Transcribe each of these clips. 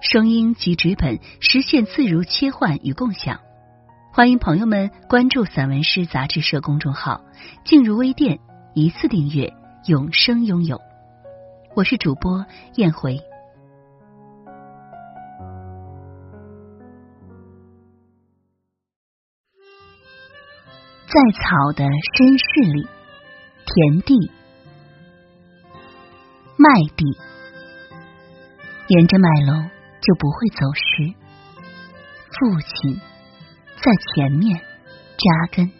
声音及纸本实现自如切换与共享，欢迎朋友们关注散文诗杂志社公众号，进入微店一次订阅，永生拥有。我是主播燕回，在草的深室里，田地、麦地，沿着麦垄。就不会走失。父亲在前面扎根，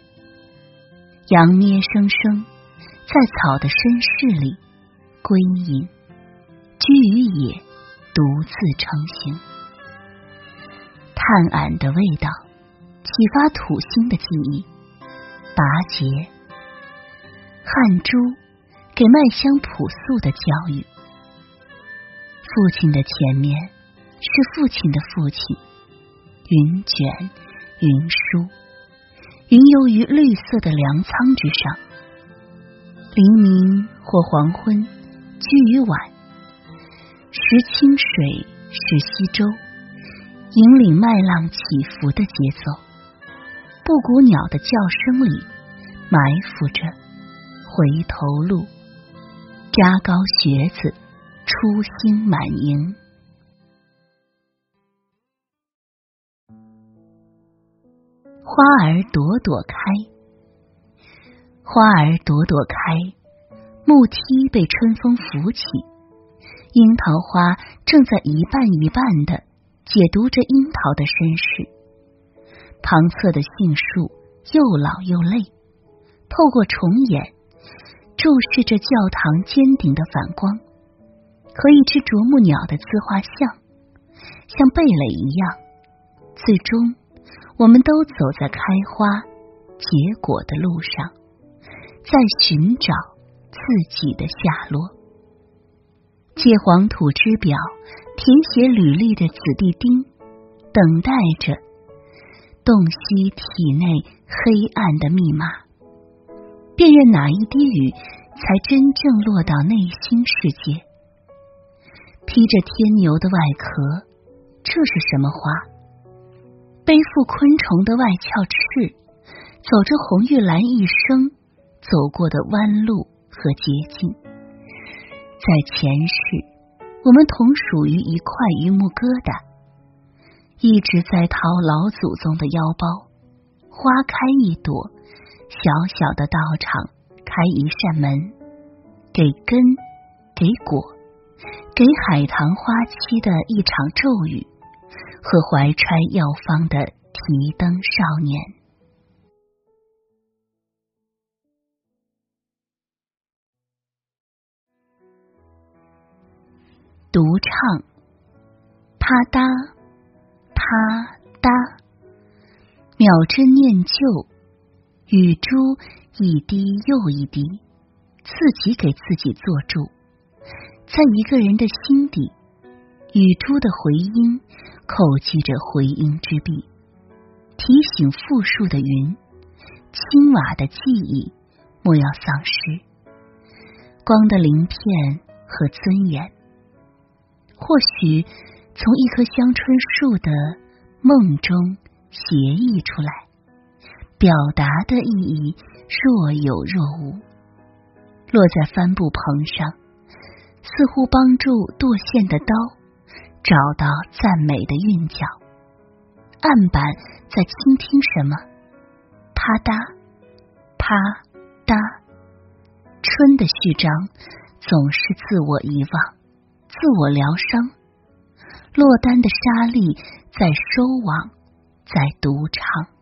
羊咩声声在草的深室里归隐，居于野独自成形。炭霭的味道启发土星的记忆，拔节汗珠给麦香朴素的教育。父亲的前面。是父亲的父亲，云卷云舒，云游于绿色的粮仓之上。黎明或黄昏，居于晚，识清水，是西周，引领麦浪起伏的节奏。布谷鸟的叫声里，埋伏着回头路。扎高靴子，初心满盈。花儿朵朵开，花儿朵朵开，木梯被春风扶起，樱桃花正在一瓣一瓣的解读着樱桃的身世。旁侧的杏树又老又累，透过重眼注视着教堂尖顶的反光，和一只啄木鸟的自画像，像蓓蕾一样，最终。我们都走在开花结果的路上，在寻找自己的下落。借黄土之表填写履历的子弟丁，等待着洞悉体内黑暗的密码，辨认哪一滴雨才真正落到内心世界。披着天牛的外壳，这是什么花？背负昆虫的外壳翅，走着红玉兰一生走过的弯路和捷径。在前世，我们同属于一块榆木疙瘩，一直在掏老祖宗的腰包。花开一朵，小小的道场开一扇门，给根，给果，给海棠花期的一场骤雨。和怀揣药方的提灯少年，独唱，啪嗒啪嗒，秒针念旧，雨珠一滴又一滴，自己给自己做注，在一个人的心底，雨珠的回音。叩击着回音之壁，提醒复数的云，青瓦的记忆莫要丧失，光的鳞片和尊严。或许从一棵香椿树的梦中协议出来，表达的意义若有若无，落在帆布棚上，似乎帮助剁线的刀。找到赞美的韵脚，案板在倾听什么？啪嗒，啪嗒。春的序章总是自我遗忘，自我疗伤。落单的沙粒在收网，在独唱。